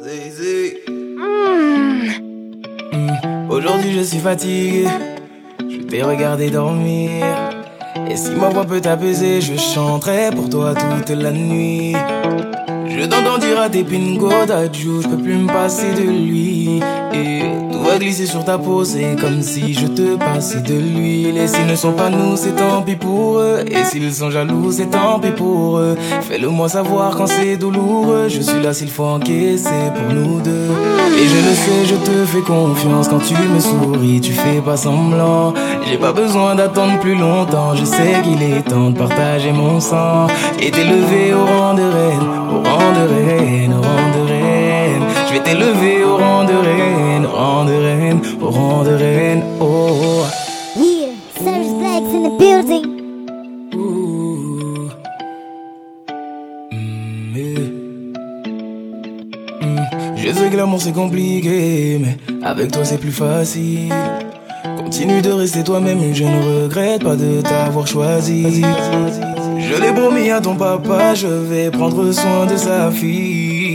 Zézé. Aujourd'hui je suis fatigué, je t'ai regardé dormir. Et si ma voix peut t'apaiser, je chanterai pour toi toute la nuit. Je t'entends dire à tes pingos je peux plus me passer de lui. Va glisser sur ta peau, c'est comme si je te passais de l'huile. Et s'ils ne sont pas nous, c'est tant pis pour eux. Et s'ils sont jaloux, c'est tant pis pour eux. Fais-le moi savoir quand c'est douloureux. Je suis là s'il faut encaisser pour nous deux. Et je le sais, je te fais confiance quand tu me souris, tu fais pas semblant. J'ai pas besoin d'attendre plus longtemps, je sais qu'il est temps de partager mon sang. Et t'élever au rang de reine, au rang de reine, au rang de reine. Je vais t'élever au rang de reine, au rang de reine, au rang de reine, oh. Yeah, Blacks in the building. Mm. Mm, Je sais que l'amour c'est compliqué, mais avec toi c'est plus facile. Continue de rester toi-même, je ne regrette pas de t'avoir choisi. Je l'ai promis à ton papa, je vais prendre soin de sa fille.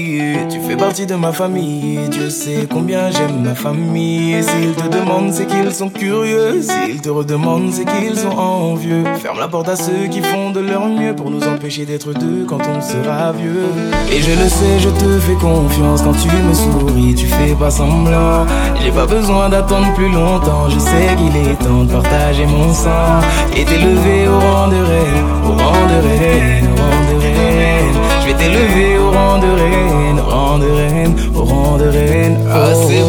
Tu fais partie de ma famille, Dieu sait combien j'aime ma famille. S'ils te demandent, c'est qu'ils sont curieux. S'ils te redemandent, c'est qu'ils sont envieux. Ferme la porte à ceux qui font de leur mieux pour nous empêcher d'être deux quand on sera vieux. Et je le sais, je te fais confiance quand tu me souris, tu fais pas semblant. J'ai pas besoin d'attendre plus longtemps, je sais qu'il est temps de partager mon sang. Et t'élever au rang de reine, au rang de reine, au rang de reine. Je vais t'élever au rang de reine, au rang de reine, au rang de reine. Ah, c'est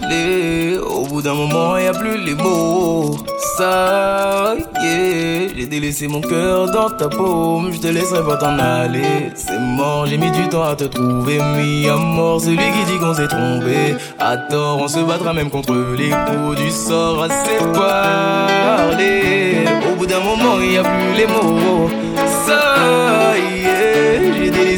parler. Au bout d'un moment, y a plus les mots. Ça, yeah. J'ai délaissé mon cœur dans ta paume. Je te laisserai pas t'en aller. C'est mort, j'ai mis du temps à te trouver. Mis à mort celui qui dit qu'on s'est trompé. À tort, on se battra même contre les coups du sort. Assez parler. Au bout d'un moment, y a plus les mots. Ça, yeah.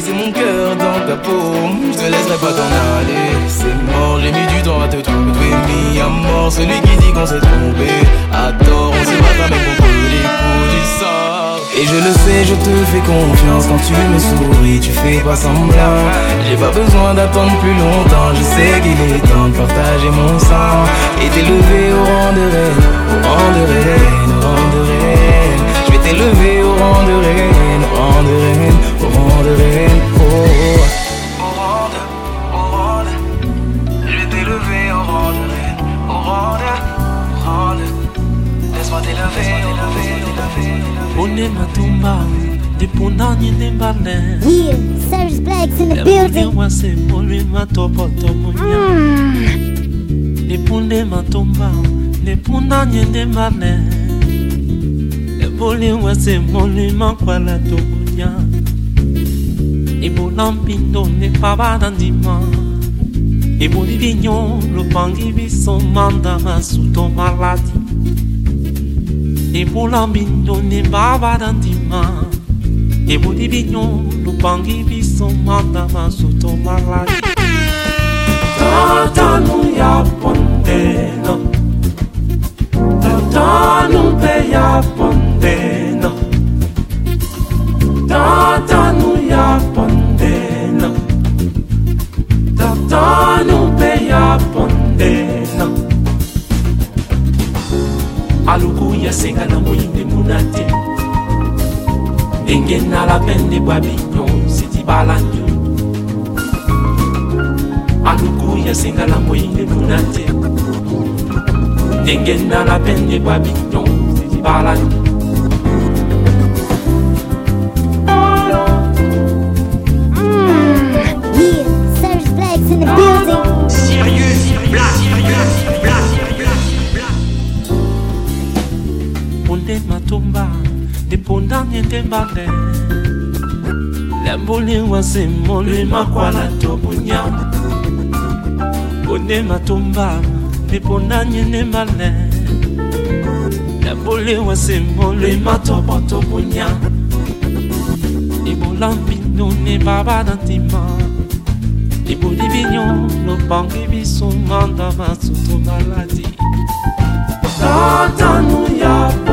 Délaissé mon cœur dans ta paume. Je te laisserai pas t'en aller. C'est mort, j'ai mis du temps à te trouver. Mis à mort celui qui dit qu'on s'est trompé. À tort, on se battra même contre les coups du sort. Et je le sais, je te fais confiance quand tu me souris, tu fais pas semblant. J'ai pas besoin d'attendre plus longtemps, je sais qu'il est temps de partager mon sang. Et t'élever au rang de reine, au rang de reine, au rang de reine. Je vais t'élever au rang de reine, au rang de reine, au rang de reine, oh. Au rang de, au rang de, je vais t'élever au rang de reine, au rang de, au rang de. Laisse-moi t'élever, t'élever, t'élever, t'élever. Une matumba Dipuna nyine mbale Yeah, Service Blacks in the building. Lemuliwa se muli matopo tomunya Lipunde matumba Lipuna nyine Lemuliwa se muli makwala tomunya Ibula mpindo ne pabada ndima Ibuli binyo lupangi biso manda masuto maladi Ibula mpindo ne babada ndima Ibuli binyo lupangi biso manda masuto maladi Tatanu ya pondeno Tatanu nasenga na moyinde muna te. Ndenge nalapende bwa bignon setibalandu aluku yasenga na moyinde muna te. Ndenge nalapende bwa bignon setibalandu mbale lembuliwa simulima kwala tobunyama onema tombama miponanye ne mbale lembuliwa simulima tobo tobunyama ibola mpino ne baba na ntima iboli bino lopangi biso manda masuto maladi. Tatanu yapo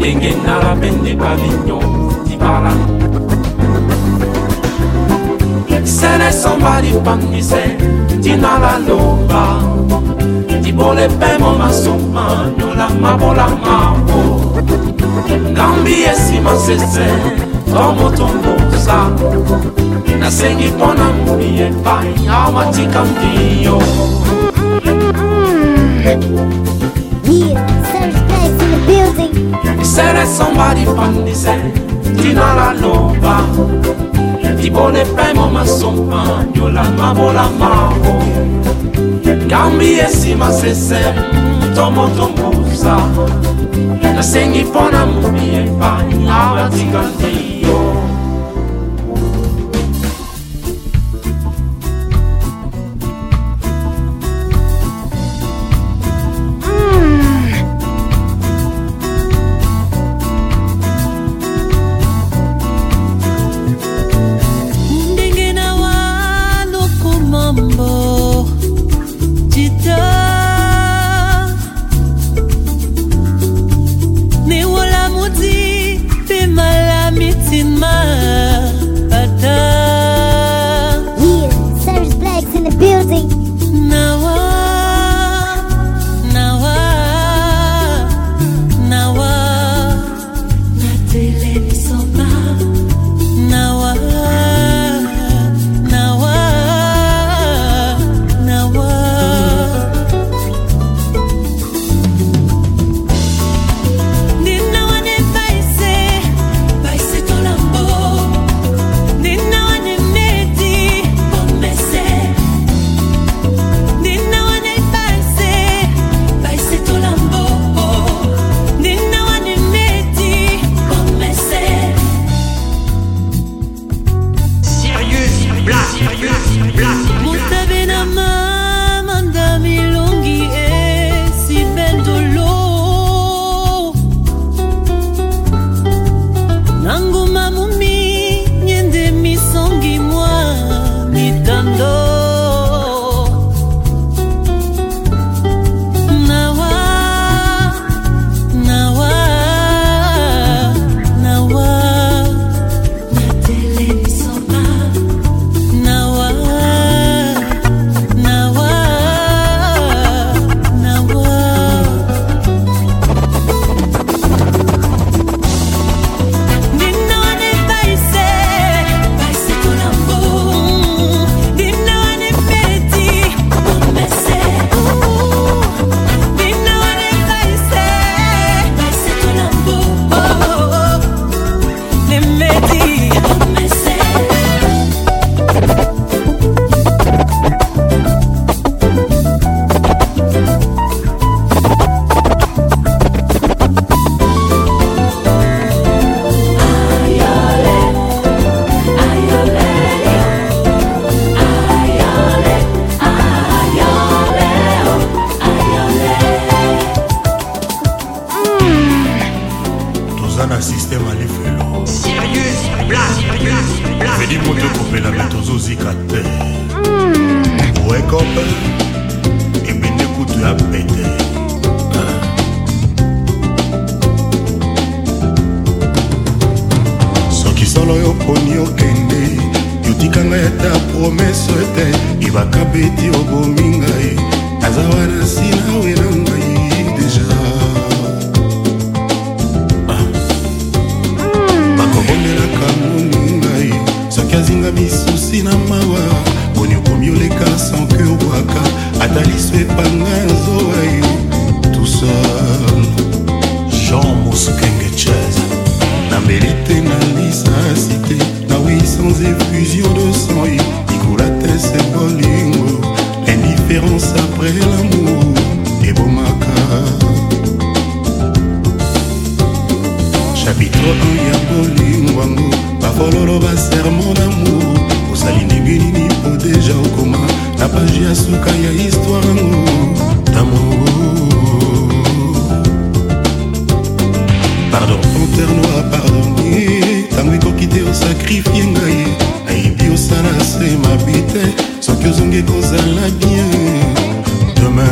ndenge nalabende Di dibala sene somba lipangise tina laloba dibole mpe momasoma nolanga bolangambo ngambi esima sese to motombosa nasengi mpo na moni epai amatika ndiyo Yeah, Serge Dice in the building. isere somba difandise tinala loba. Ndibone primo masompagnola mabola mabo ngambi esima sese tomotombuza nasengi mpona mobi epai abatika ndio pardon. Père noir pardoni ntango ekoki te osakrifie ngai ayebi osala se mabe te soki ozongi kozala bien demain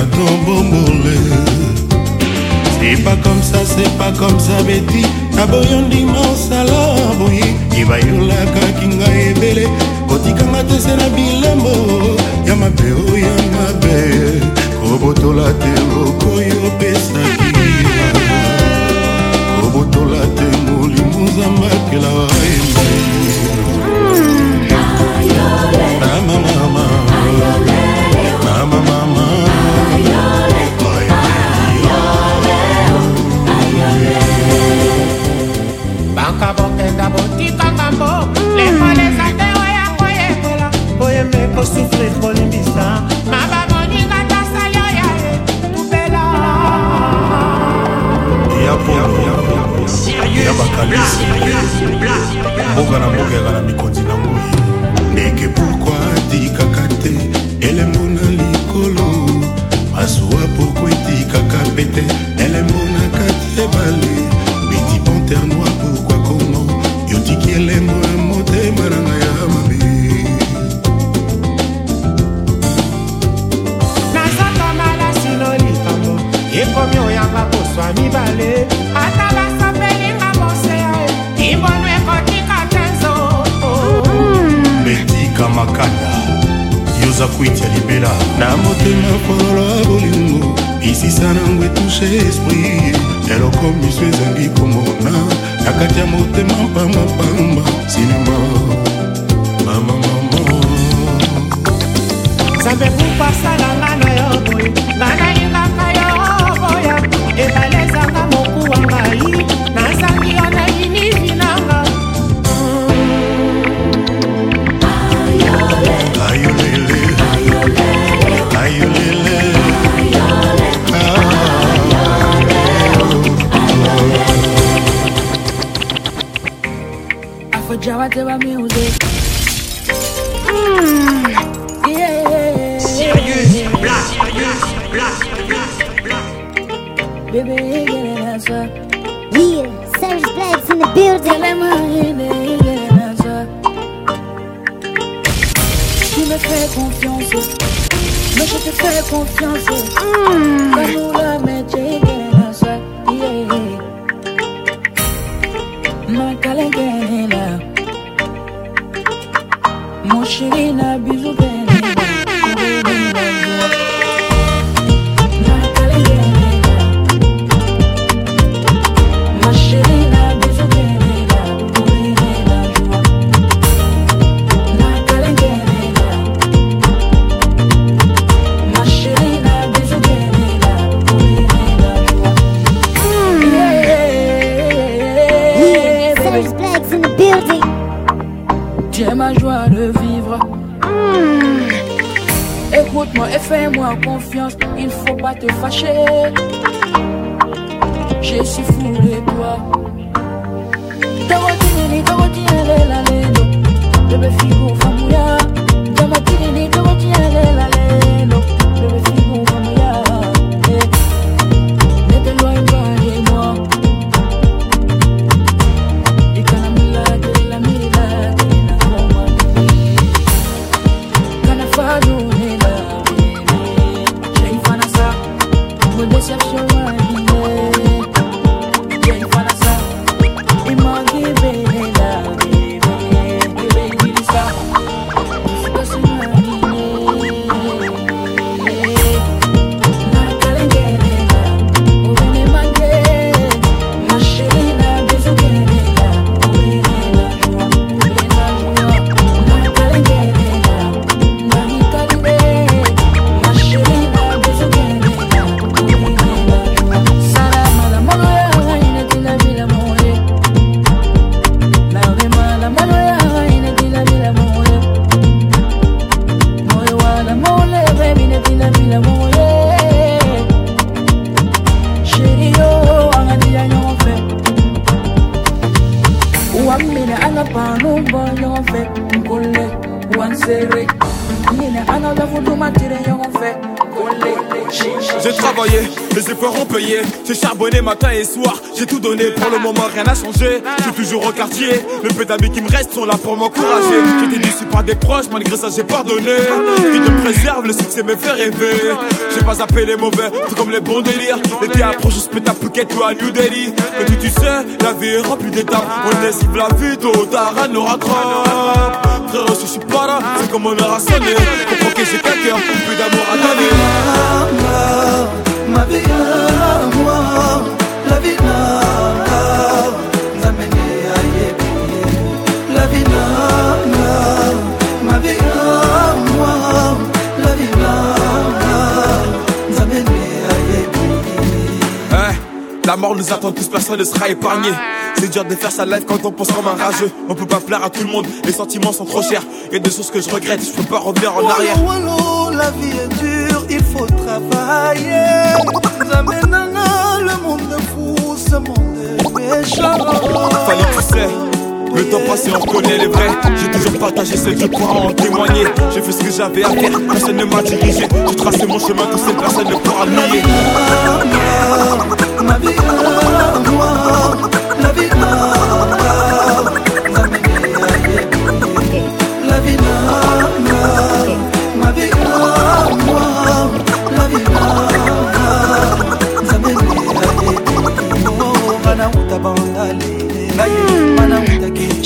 adon bombole c'est pas comme ça c'est pas comme ça beti naboyo ndima osala boye ebayolakaki ngai ebele kotikanga te se na bilembo ya mabe oyo oh, mabe kobotola te lokoyo opesaki kobotola te molimo zamakela emamamamamamama bakabokenda botikaka makalisi mboka na mboka ezala mikonzi nango ndenge pourkoi di kaka yoza kwitya libela. Na motema fololo ya bolingo isisa nango etushe esprit. Eloko miso ezangi komona na kati ya motema pambapamba sinema mama mama. Nzambe kuku asalanga na yo boye nga nalingaka yo boya ebalezanga Afrojawa music? Mm. Yeah. Sirius Black, Black, Black, Black, Black. Baby, get an answer. Yeah, Service Blacks in the building. You get an answer. Tu me fais confiance, mais je te fais confiance. Comme charbonné matin et soir, j'ai tout donné. Pour le moment, rien n'a changé. Je suis toujours au quartier. Le peu d'amis qui me restent sont là pour m'encourager. J'étais déçu par des proches, malgré ça, j'ai pardonné. Qui te préserve, le succès me fait rêver. J'ai pas zappé les mauvais, tout comme les bons délires. L'été approche, je à Phuket ou à New Delhi. Mais tu, tu sais, la vie est remplie d'étapes. On esquive la vie, tôt tard, elle nous. Frérot, je suis pas là, c'est comme on aura sonné. Comprends que j'ai quelqu'un, plus d'amour à donner. ma vie à moi, ayebi La mort nous attend tous, personne ne sera épargné. C'est dur de faire sa life quand on pense comme un rageux. On peut pas plaire à tout le monde, les sentiments sont trop chers. Y a des choses que je regrette, je peux pas revenir en arrière. La vie est dure, il faut travailler. Ce monde. Fallait tu sais. Le temps passé, on connaît les vrais. J'ai toujours partagé ce que pourra en témoigner. J'ai fait ce que j'avais à faire, personne ne m'a dirigé. J'ai tracé mon chemin, tout seul, personne ne pourra nier.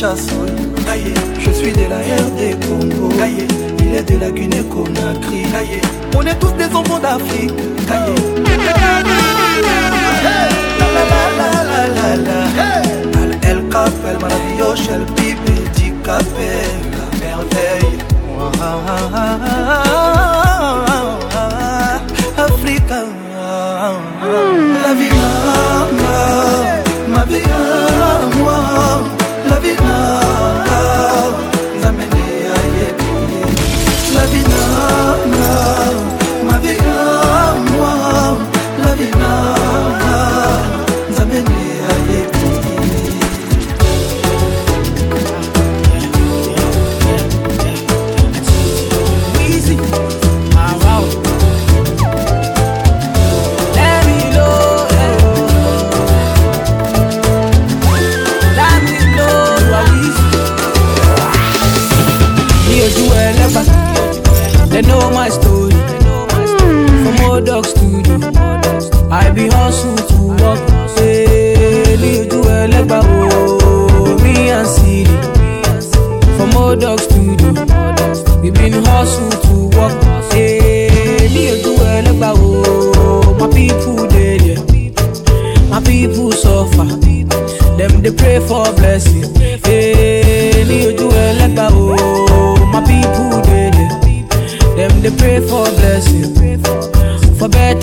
Je suis de la RD Congo, il est de la Guinée Conakry, on est tous des enfants d'Afrique. El Capel, maravilloso, el pibe, Capel, la merveille. Africa, la vie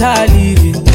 better living.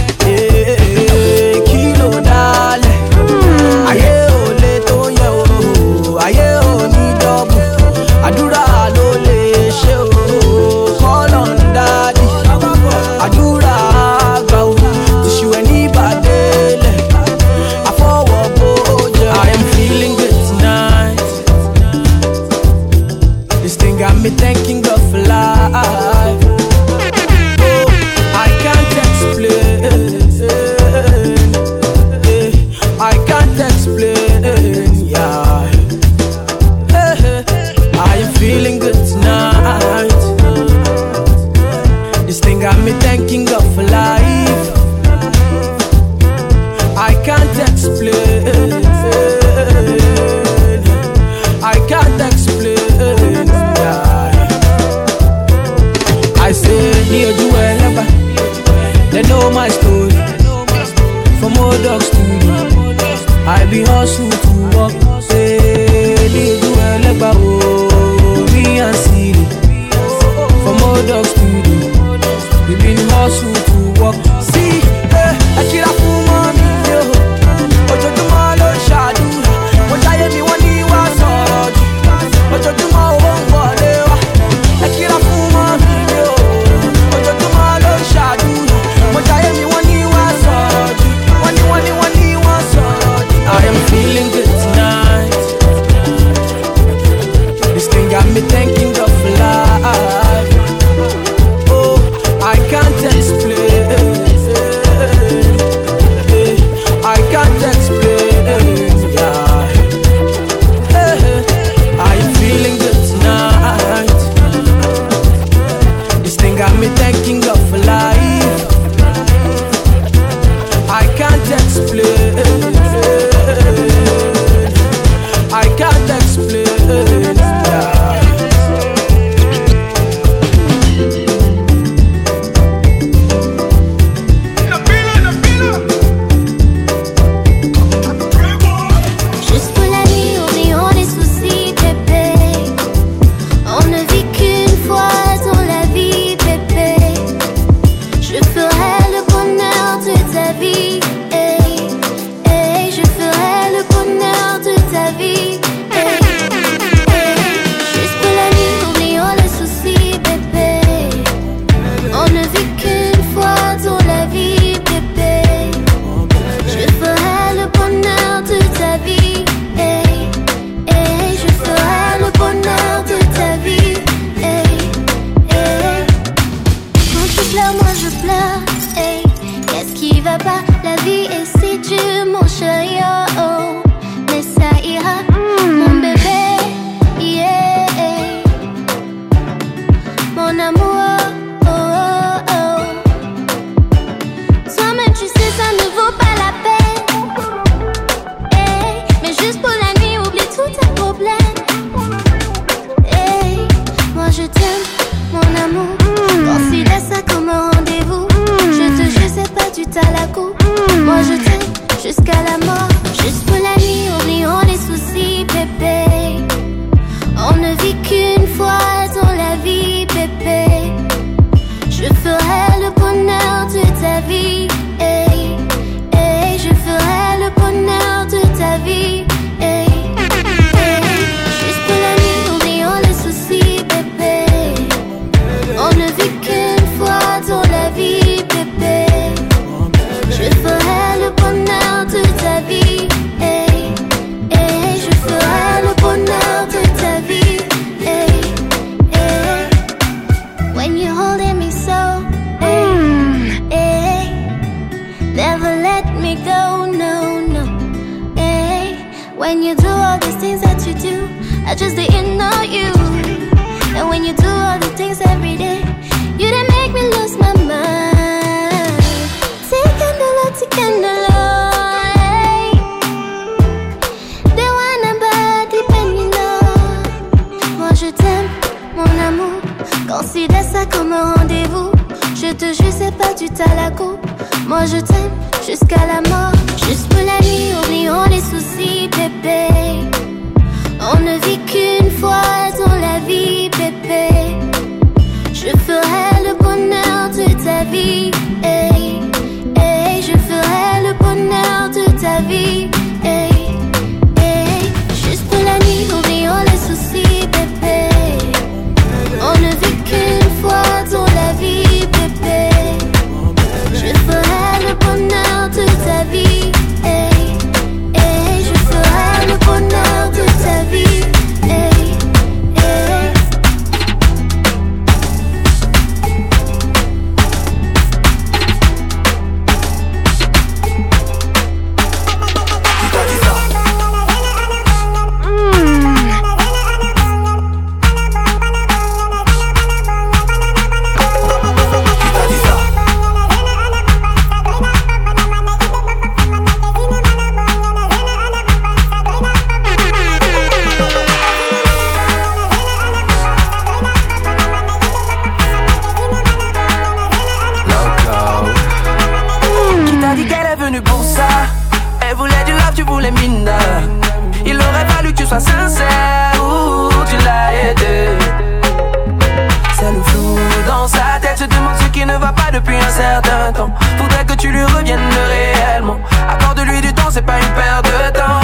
depuis un certain temps. Faudrait que tu lui reviennes réellement. Accorde-lui du temps, c'est pas une perte de temps.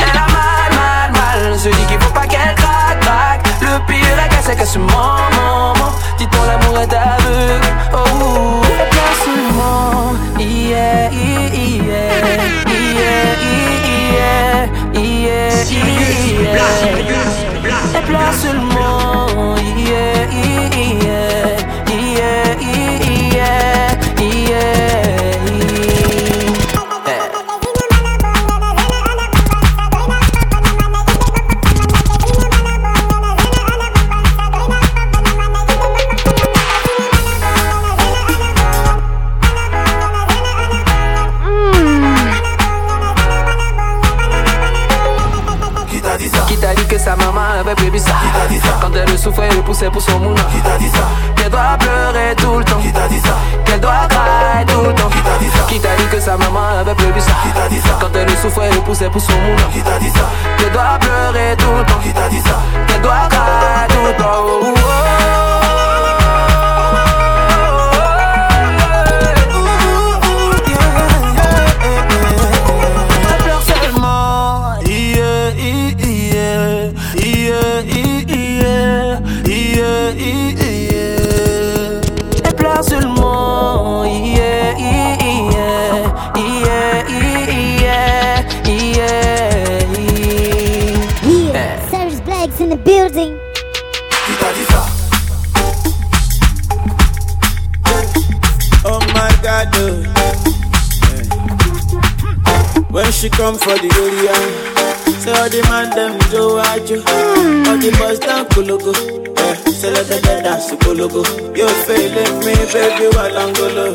Elle a mal, mal, mal. Se dit qu'il faut pas qu'elle craque, craque. Le pire est qu'elle qu'à ce moment, dit-on, l'amour est aveugle. Oh, souvent, yeah, yeah, yeah, yeah, yeah, yeah, yeah, yeah, yeah, yeah, yeah, Alangolo.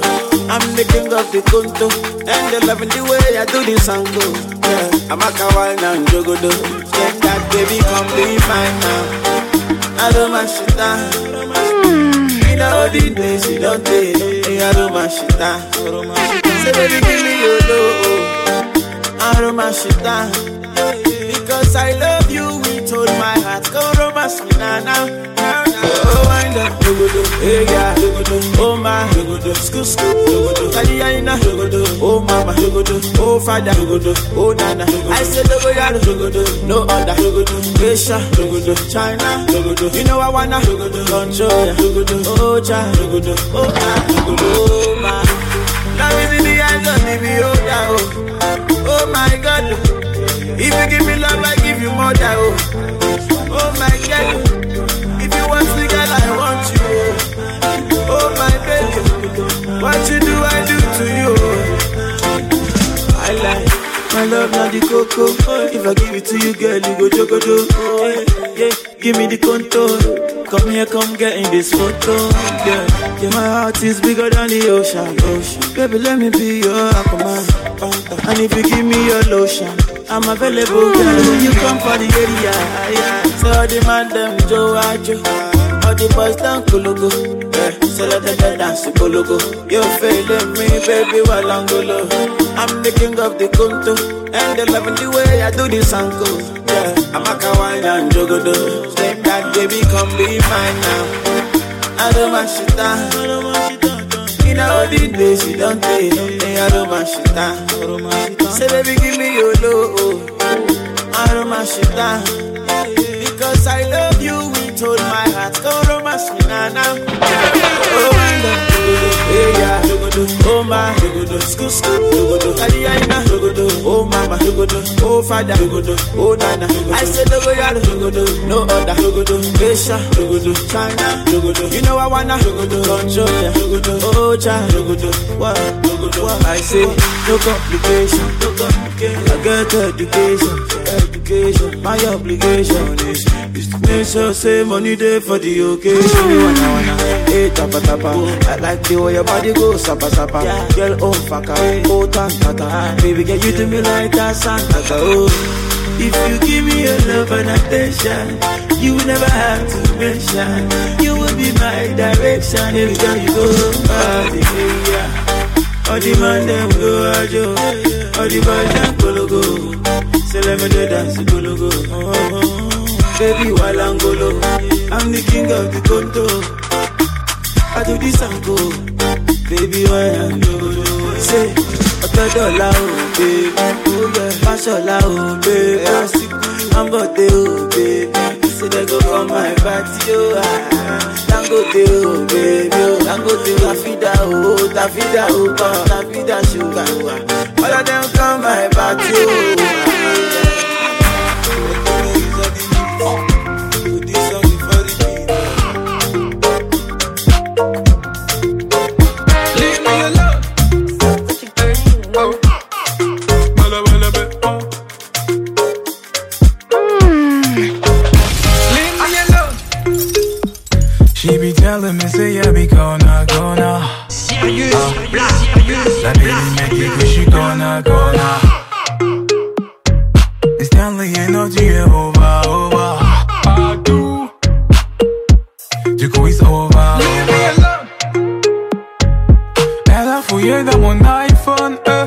I'm the king of the Conto, and they love the way I do this song. Yeah, I'm a kawaii now, Jogodo. Get that baby, come be mine now. I don't mind shit down. Hmm. You know all the days you don't take. I don't mind shit down. Say baby, give me your love. I don't mind shit down. Because I love Romance me now, now. Oh, oh my, oh oh father, oh nana. I say no other, China. You know I wanna, oh oh dogodo, oh my. Now in the eyes of the beholder, oh. oh, my God. If you give me love, I give you more oh. Oh my God. If you want me, girl, I want you. Oh, my baby. What you do, I do to you. I like my love, not the cocoa. If I give it to you, girl, you go. Oh, yeah, yeah. Give me the contour. Come here, come get in this photo. Yeah, yeah. My heart is bigger than the ocean. ocean. Baby, let me be your aquaman. And if you give me your lotion, I'm available, girl. When you come for the area, yeah. So all the man them Joe Ajo, all the boys down Kulugu. Yeah, so let them dance Kulugu. You feeling me, baby, while I'm the king of the Kunto, and they loving the way I do this uncle. Yeah, I'm a kawaii and jogodo. Say that baby, come be mine now. I don't want shit down. In all the days you don't take, hey, I don't want shit down. Say baby, give me your love. I don't want shit down. I love you with all my heart. Go romance me now. Oh, wind up, hey, yeah, oh my, school, school, oh mama, oh father, oh nana. I said, dogo yaro, no other, Asia, China, you know I wanna. Control ya, oh child, what, what I say, no complication. I get education, education. My obligation is, make sure say money there for the occasion. You wanna wanna, hey tapa tapa. I like the way your body goes sapa sapa. Girl oh faka, oh tantata. Ah. Baby girl you do me like that Santa oh. If you give me your love and attention, you will never have to mention. You will be my direction every time you go. Ah, Party, yeah. All the man them go ajo, all the boys them go go. Say let me do dance go go. Oh, uh-huh. Baby while I'm the king of the conto. I do this and go, baby while I'm golo. Say, ọ̀tọ̀ dọ̀la o, baby. Fáṣọlá o, baby. Ambọ̀dé o, baby. Say they go come my party o. ah. Dangote o, baby o. Dangote o, Tafida o, Tafida o, Tafida sugar o. ah. All of them come my party o. This Oh. me, gonna, Black, Sirius La baby make it wish you gonna, gonna. It's Stanley et non, tu es over, over. Partout. Du coup, it's over, over. Elle a fouillé dans mon iPhone, euh.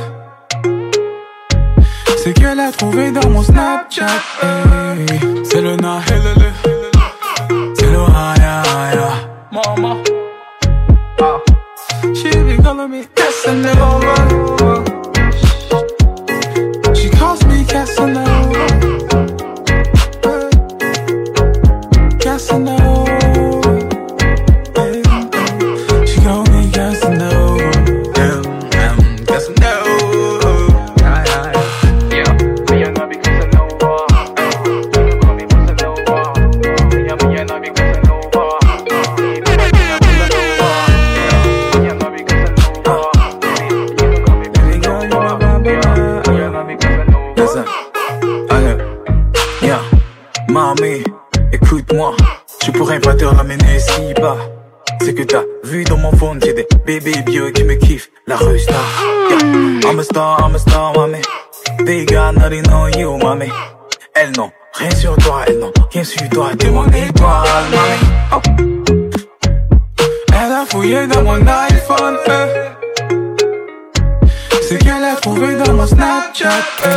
C'est qu'elle a trouvé dans mon Snapchat, hey. C'est le na, helele. C'est calling me Casanova. She calls me Casanova. Casanova. Toi, t'es mon étoile, mamie. Oh. Elle a fouillé dans mon iPhone, euh. C'est qu'elle a trouvé dans mon Snapchat. eh.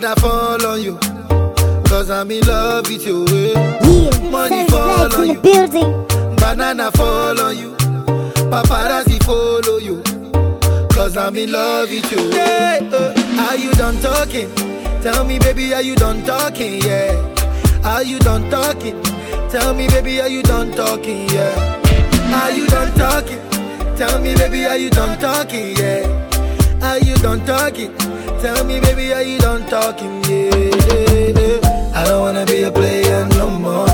Prada fall on you. Cause I'm in love with you. eh. Money fall on you, banana fall on you, paparazzi follow you. Cause I'm in love with you. Yeah, uh, are you done talking? Tell me, baby, are you done talking? Yeah. Are you done talking? Tell me, baby, are you done talking? Yeah. Are you done talking? Tell me, baby, are you done talking? Yeah. Are you done talking? Tell me, baby, are you done talking? Yeah. yeah, yeah. I don't wanna be a player no more.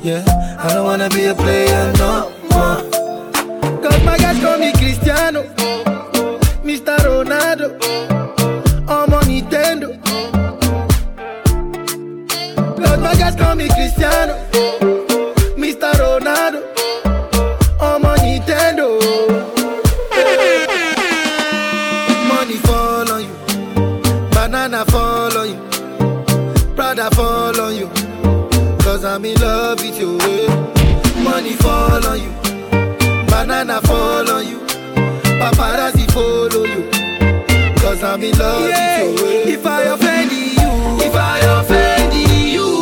Yeah. I don't wanna be a player no more. Cause my guys call me Cristiano, Mr. Ronaldo, I'm on Nintendo. Cause my guys call me Cristiano, paparazzi follow you. Cause I'm in love with you. If I offend you, if I offend you,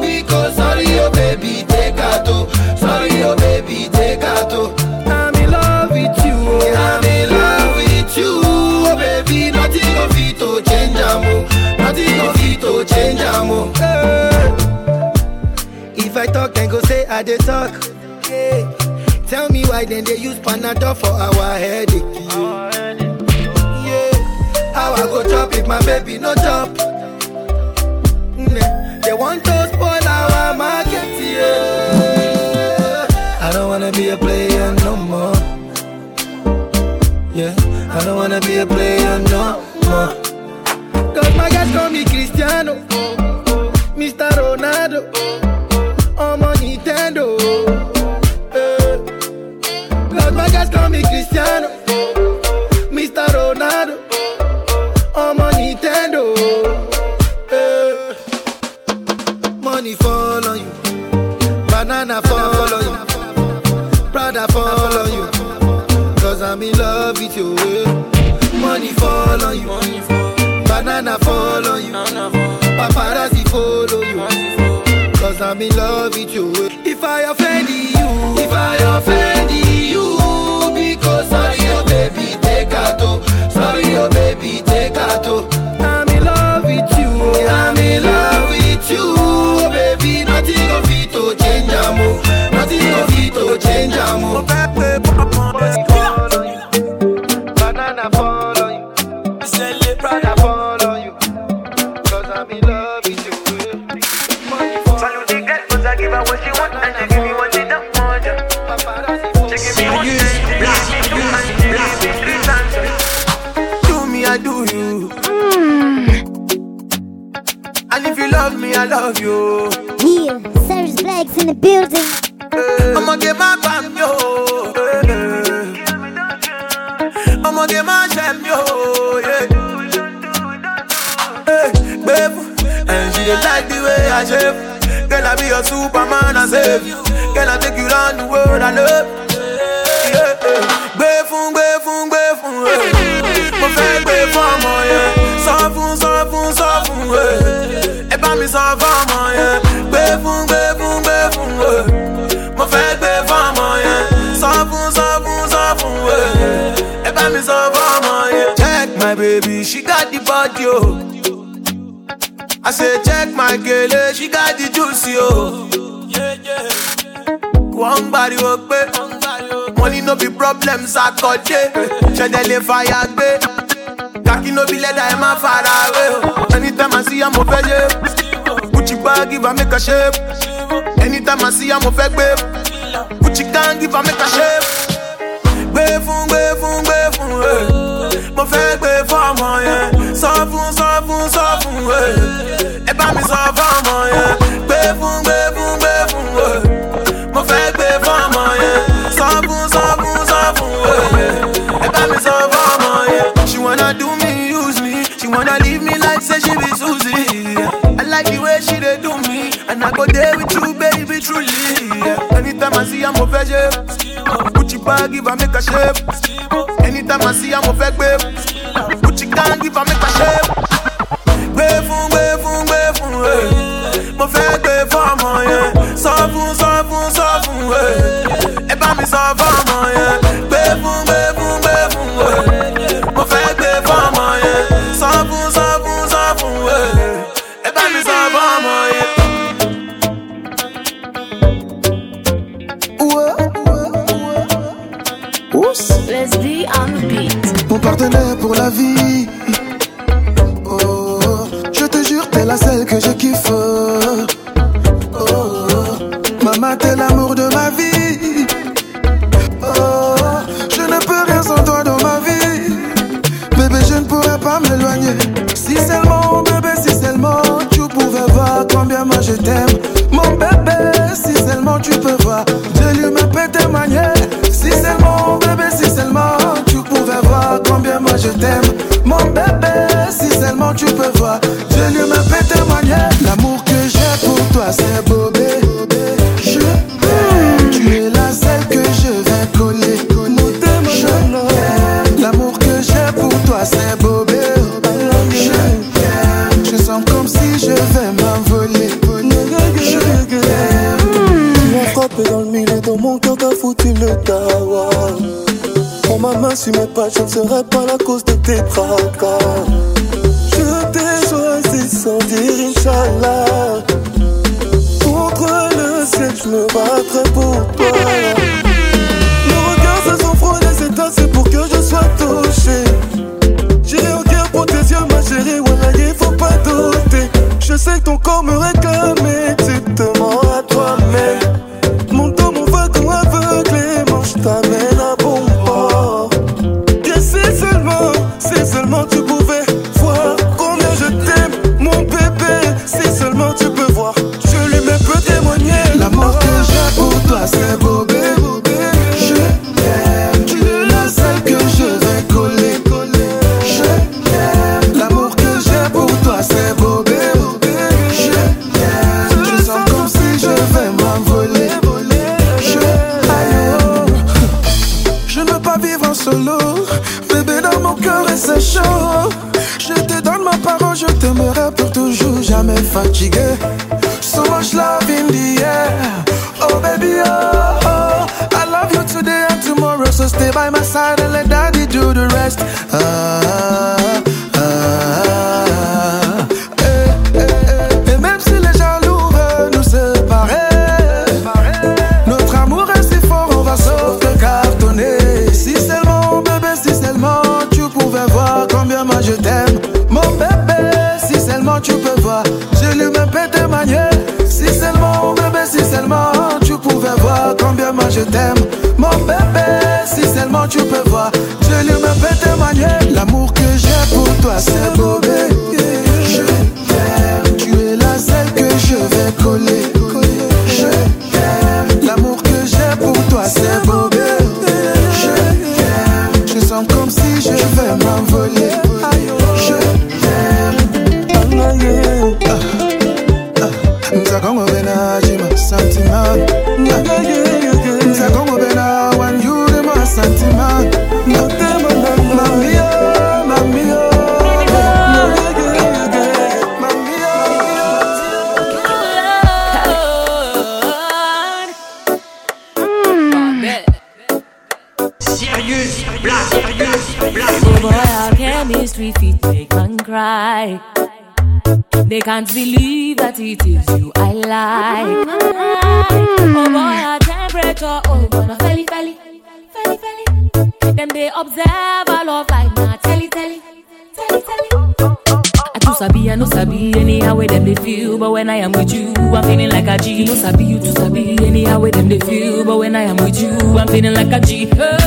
because sorry, oh baby, take out. oh. Sorry, oh baby, take out. oh. I'm in love with you. oh. I'm in love with you, oh baby. Nothing of it to change, amo. Nothing of it to change, amo. Eh. If I talk, then go say I did talk. Yeah. Why then they use Panadol for our headache. Yeah. How I go chop if my baby no chop? They want to spoil our market. Yeah. I don't wanna be a player no more. Yeah. I don't wanna be a player no more. Cause my guys call me Cristiano, Mr. wọ́n gbariwo pé wọ́n ní no be problems akọ́jẹ́ ṣẹ̀dẹ̀ lè fàyà gbé kàkí no be lẹ́dà ẹ̀ má fara wé anytime I see am mo fẹ́ yé Gucci bag give I make a shape. Anytime I see am mo fẹ́ gbé Gucci can give I make a shape. Gbé fún gbé fún gbé fún eh. mo fẹ́ gbé fún ọmọ yẹn. And I go there with you, baby, truly. Yeah. Anytime I see I'm a veggie, Gucci bag give I make a shape. Anytime I see I'm a fake babe, Gucci gang give I make a shape. serait pas No sabi, you too sabi anyhow where them they feel, but when I am with you, I'm feeling like a G. Cause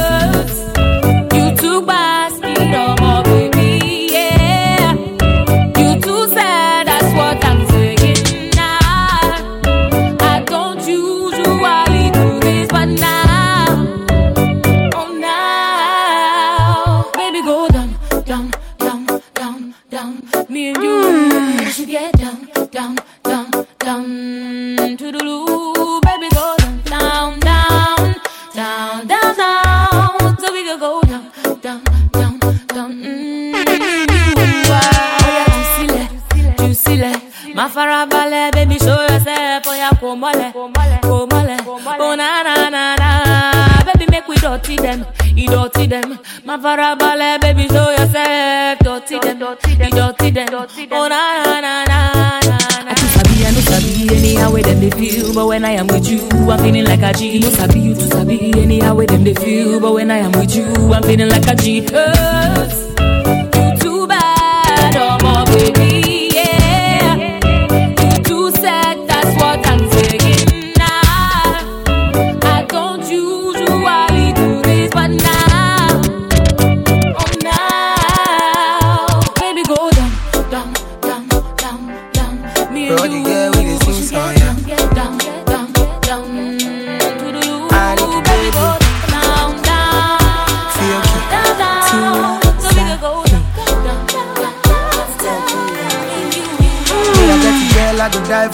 Oh na na na na na. I too sabi, I no sabi anyhow where them they feel, but when I am with you, I'm feeling like a G. No sabi, you too sabi anyhow where them they feel, but when I am with you, I'm feeling like a G. Cause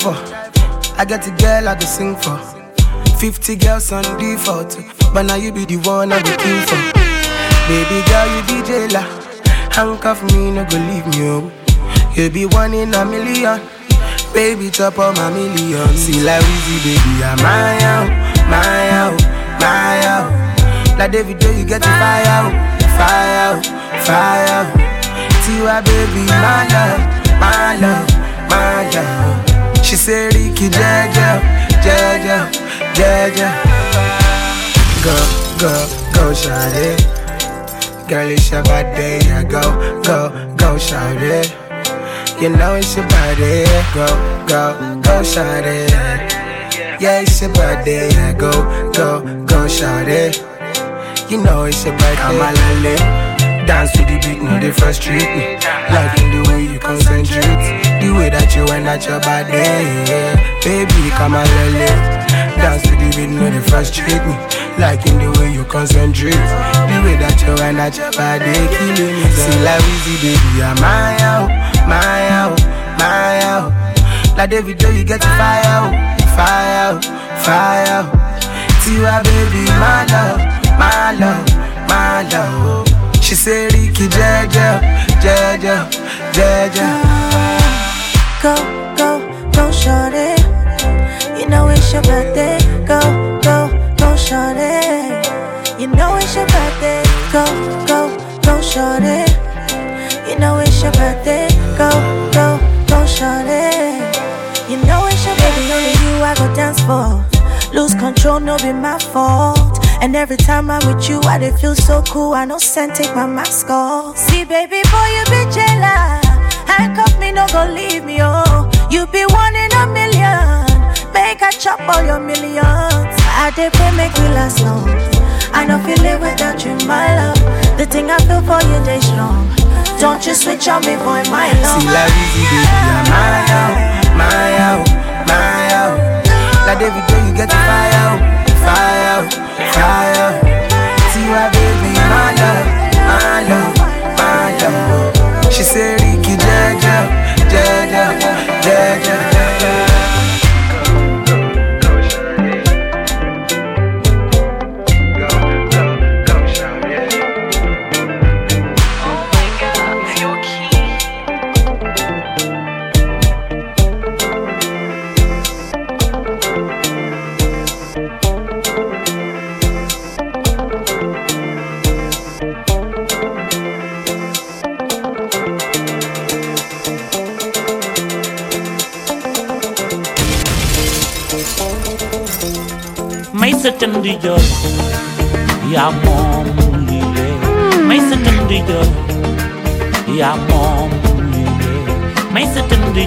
I get a girl I go sing for. 50 girls on default. But now you be the one I go kill for. Baby girl, you be jailer. Handcuff me, no go leave me. Oh. You be one in a million. Baby, top of my million. See like Weezy, baby, I'm my out, my out, my out. Like David, you get the fire out, fire out, fire out. Tiwa, baby, my love, my love, my love. She said, Ricky, Jaja, Jaja, Jaja. Go, go, go, shawty. Girl, it's your body, yeah, go, go, go, shawty. You know it's your body, go, go, go, shawty. Yeah, it's your body, yeah, go, go, go, shawty. You know it's your birthday. I'm a lale. Dance to the beat, no, they frustrate me. Like in the way you concentrate. The way that you went at your body. Baby, come a lale. Dance to the beat, no, they frustrate me. Liking the way you concentrate. The way that you went at your body. Killing me. See, like Weezy, baby, I'm my out, my out, my out. Like Davido, you get the fire out, fire fire out. Tiwa, baby, my love, my love, my love. She said, Ricky, Jaja, Jaja, Jaja. Go, go, go, shorty. You know it's your birthday. Go, go, go, shorty. You know it's your birthday. Go, go, go, shorty. You know it's your birthday. Go, go, go, shorty. You know it's your baby, only you I go dance for. Lose control, no be my fault. And every time I'm with you, I dey feel so cool. I know send take my mask off. See, baby boy, you be jealous. Handcuff me, no go leave me, oh. You be one in a million. Make I chop all your millions. I dey pray make we last long. I know feel it without you, my love. The thing I feel for you, they strong. Don't you switch on me, boy, my love. See, like Weezy, baby, I'm my out, my out, my out. Like Davido, you get the fire fire fire out. Tiwa, baby, sa cën di joor yaa moom li lee may sa cën di joor yaa moom li lee may sa cën di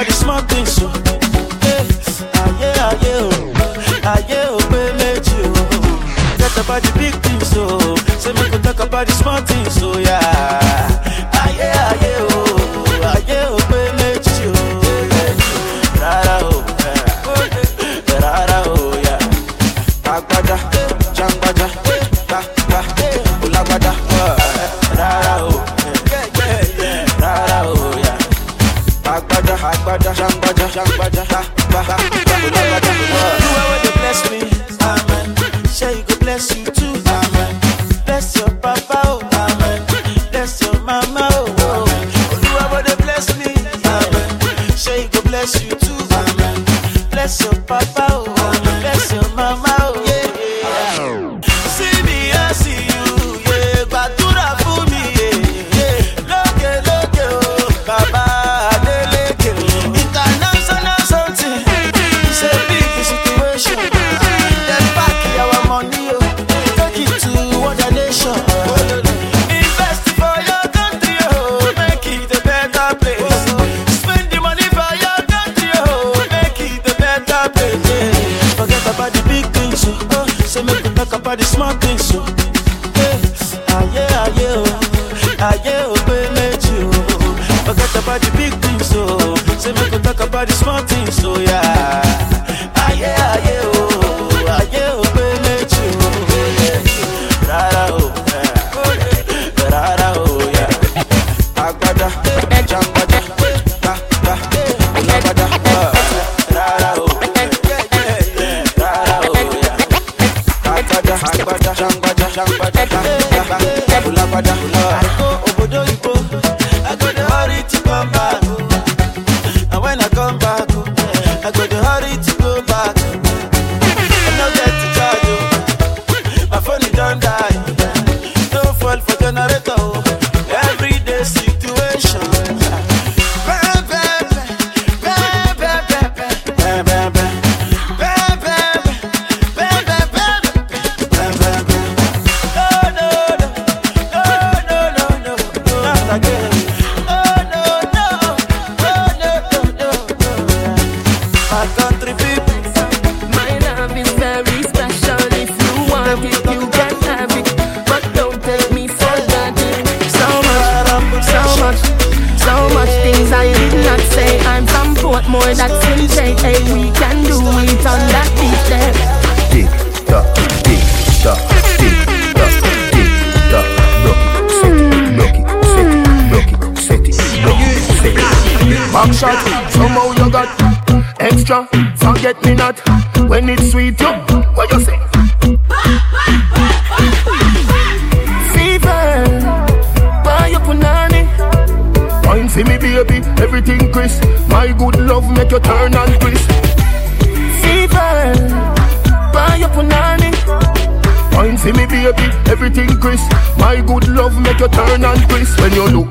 for the small things, so. Hey, aye, aye, oh, aye, oh, baby, you. Oh, oh. Get about the big hurry to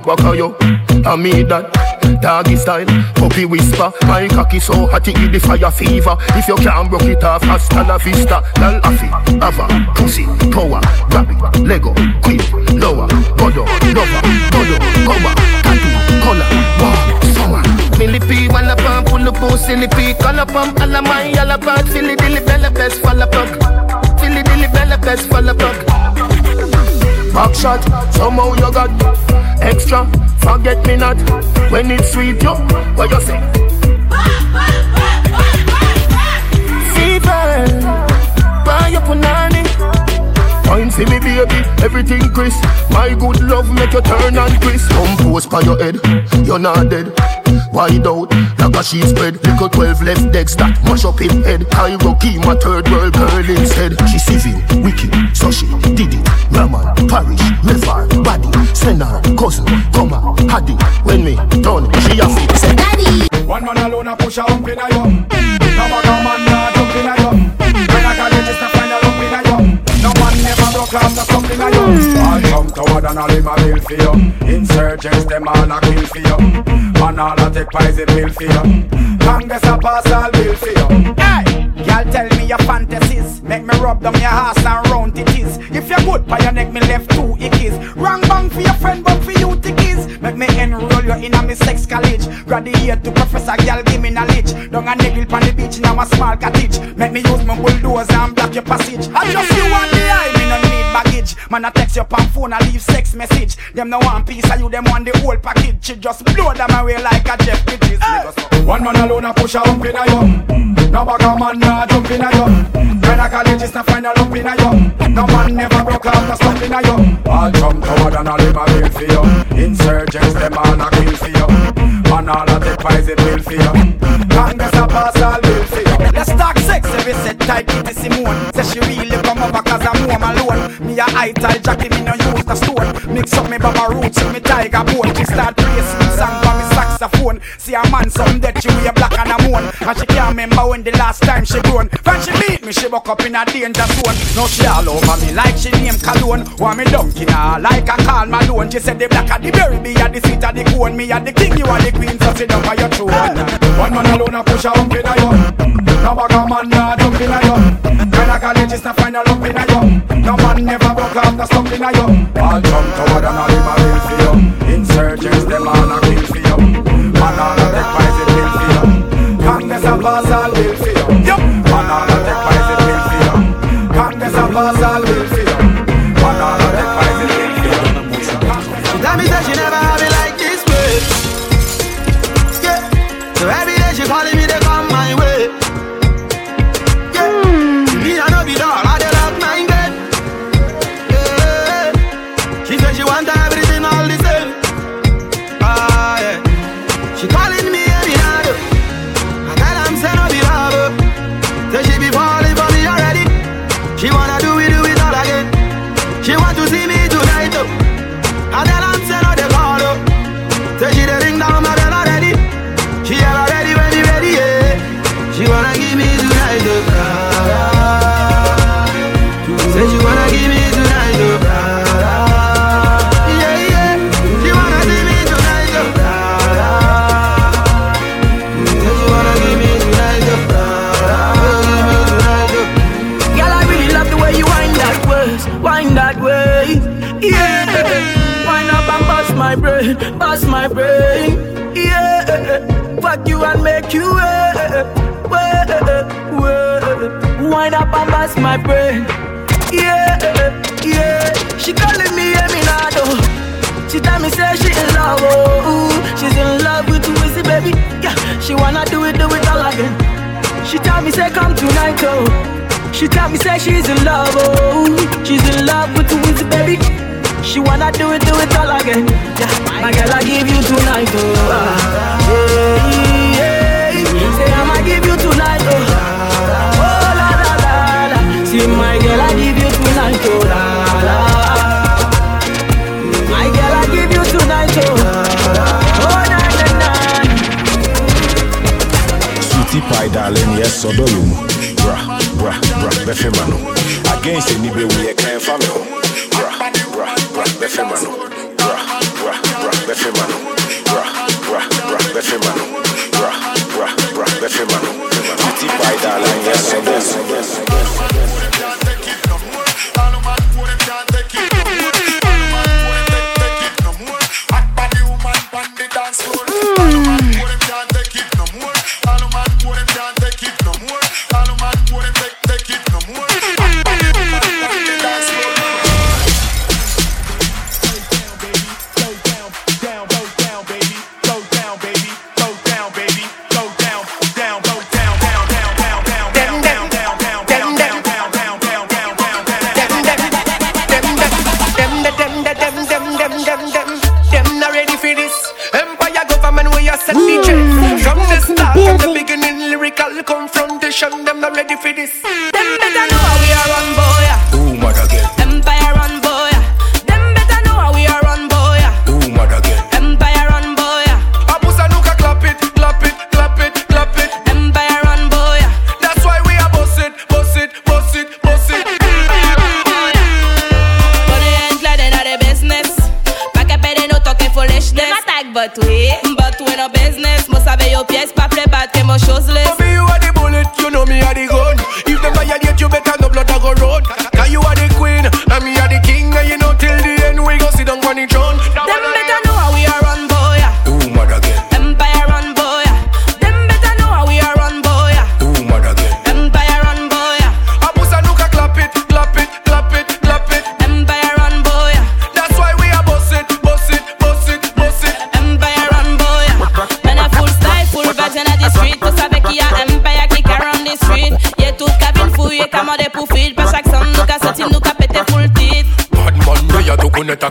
At you, I mean that. Doggy style, puppy whisper. My cocky so hot it give the fire fever. If you can't broke it off, hasta la vista. Lal afi, ava, pussy, power, grab it, Lego, quick, lower, godo, lover, godo, cover, tattoo, color, wow, summer. Millipede, wanna pump, pull up, silly pea, color pump, all of my, all about, Philly, dilly, bella, best, fall apart. Philly, dilly, bella, best, fall apart. Back shot, somehow you got extra. Forget me not when it's sweet. You, what you say? Fever, buy your punani. Wine for me, baby, everything crisp. My good love make you turn and crisp. Compose by your head, you're not dead. Wide out, like a sheet spread. Little 12 left decks that mash up in head. Cairo key, my third world girl instead. She civil, wicked, so she did it. Raman, parish, Mefar, body, Senna, cousin, come Goma, Haddy. When me done, she a fit, say daddy. One man alone a push a hump in a yum. No other man nah jump in a yum. When I just a find a lump in a yum. No one never broke off a yum. All come toward and all him a bill for you. Insurgents them all a kill for you. Man all a take poison pill for you. Congress a pass all bill for you. Hey, girl tell me your fantasies. Make me rub down your ass and round it is. If you're good by your neck, me left two ickies. Wrong bang for your friend, but for you tickies. Make me enroll you in a me sex college. Graduate to professor, girl, give me knowledge. Down a niggle on the beach, now a small cottage. Make me use my bulldozer and block your passage. I just you want the eye, me no need baggage. Package. Man, I text your pan phone, I leave sex message. Them no one piece of you, them want the whole package. She just blow them away like a Jeff Bridges. One man alone a push a hump in a yum. No bag a man nah jump in a yum. When a college is not find a lump in a yum. No man never broke out no stump in a yum. All jump coward and all them a bill for you. Insurgents them all a kill for you. Man all a take poison bill for you. Congress a pass all bill for you. Let's talk sex every set tight Kitty Simone. Say she really come over cause I'm home alone. Me a high tie jacket, me no use the stone. Mix up me baba roots with me tiger bone. She start racing song See a man some dead, she wear black and a moon. And she can't remember when the last time she grown. When she meet me, she woke up in a danger zone. Now she all over me like she name cologne. Want me donkey now like a call Malone. She said the black of the berry, me at the seat of the cone. Me at the king, you are the queen, so sit down by your throne. One man alone a push a hump in a yum. No bag man nah jump in a yum. When a college is not find a lump in a yum. No man never broke off the stump in a yum. All jump toward and all them a bill for you. Insurgents them all a kill nossa alegria. Say come tonight, oh. She tell me say she's in love, oh She's in love with Wizzy, baby She wanna do it, do it all again Yeah, my girl, I give you tonight, oh ah. yeah, yeah. Say I'ma give you tonight, oh Oh, la, la, la, la See, my girl, I give you tonight, oh La, sọ́dọ̀ yìí mu bra bra bra bẹ́fẹ̀ mà nù against níbi ewu yẹ kàn fà mí hù bra bra bra bẹ́fẹ̀ mà nù bra bra bra bẹ́fẹ̀ mà nù bra bra bra bẹ́fẹ̀ mà nù bra bra bra bẹ́fẹ̀ mà nù títí pa ìdá àlàyé sọ́dọ̀ yìí.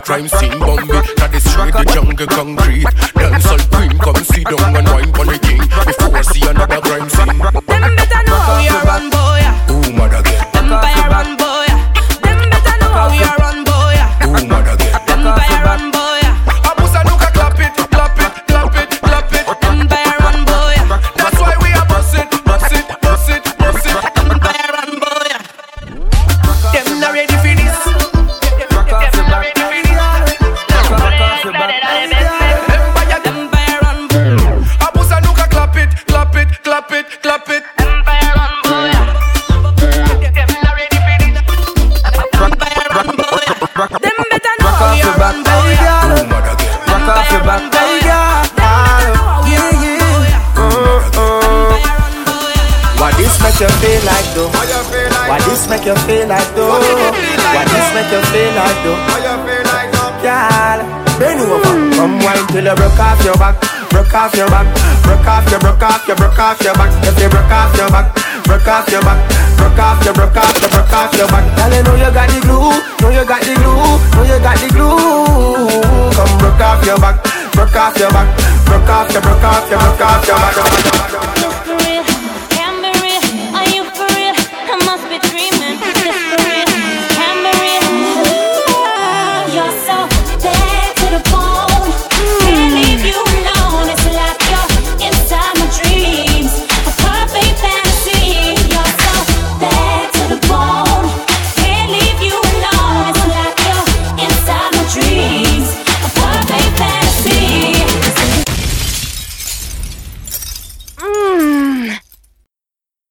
crime scene, Bombay. That is straight the jungle concrete.